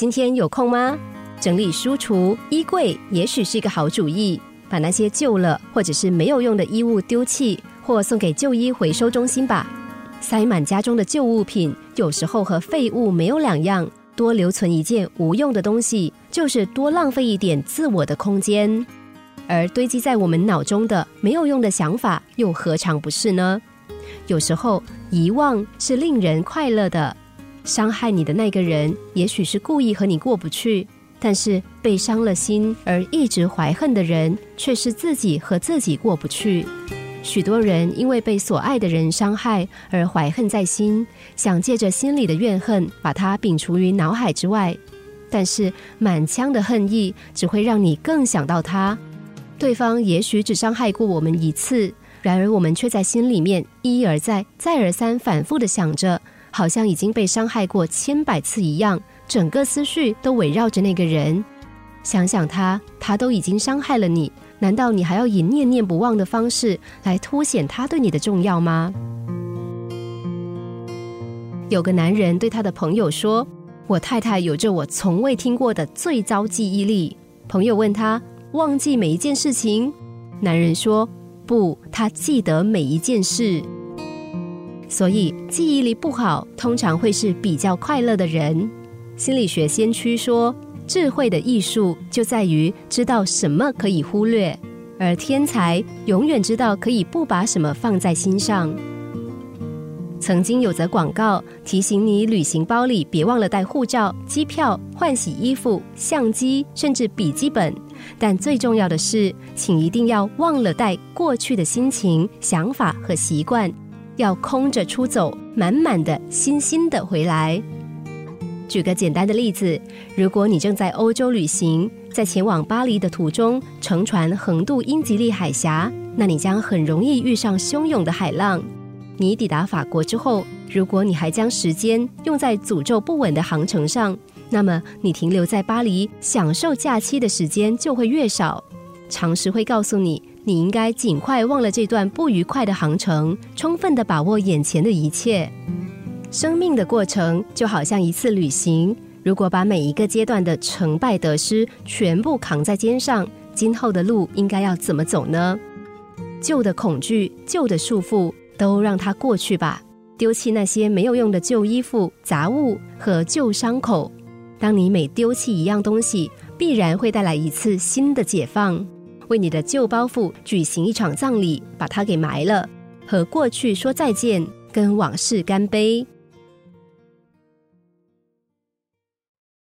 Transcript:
今天有空吗？整理书橱、衣柜，也许是一个好主意。把那些旧了或者是没有用的衣物丢弃，或送给旧衣回收中心吧。塞满家中的旧物品，有时候和废物没有两样。多留存一件无用的东西，就是多浪费一点自我的空间。而堆积在我们脑中的没有用的想法，又何尝不是呢？有时候遗忘是令人快乐的。伤害你的那个人，也许是故意和你过不去。但是被伤了心而一直怀恨的人，却是自己和自己过不去。许多人因为被所爱的人伤害而怀恨在心，想借着心里的怨恨把它摒除于脑海之外。但是满腔的恨意只会让你更想到他。对方也许只伤害过我们一次，然而我们却在心里面一而再、再而三反复的想着，好像已经被伤害过千百次一样。整个思绪都围绕着那个人，想想他，他都已经伤害了你，难道你还要以念念不忘的方式来凸显他对你的重要吗？有个男人对他的朋友说：“我太太有着我从未听过的最糟记忆力。”朋友问他：“忘记每一件事情？”男人说：“不，他记得每一件事。”所以记忆力不好，通常会是比较快乐的人。心理学先驱说，智慧的艺术就在于知道什么可以忽略，而天才永远知道可以不把什么放在心上。曾经有则广告提醒你，旅行包里别忘了带护照、机票、换洗衣服、相机，甚至笔记本。但最重要的是，请一定要忘了带过去的心情、想法和习惯，要空着出走，满满的新新的回来。举个简单的例子，如果你正在欧洲旅行，在前往巴黎的途中，乘船横渡英吉利海峡，那你将很容易遇上汹涌的海浪。你抵达法国之后，如果你还将时间用在诅咒不稳的航程上，那么你停留在巴黎享受假期的时间就会越少。常识会告诉你，你应该尽快忘了这段不愉快的航程，充分的把握眼前的一切。生命的过程就好像一次旅行，如果把每一个阶段的成败得失全部扛在肩上，今后的路应该要怎么走呢？旧的恐惧、旧的束缚，都让它过去吧。丢弃那些没有用的旧衣服、杂物和旧伤口。当你每丢弃一样东西，必然会带来一次新的解放。为你的旧包袱举行一场葬礼，把它给埋了，和过去说再见，跟往事干杯。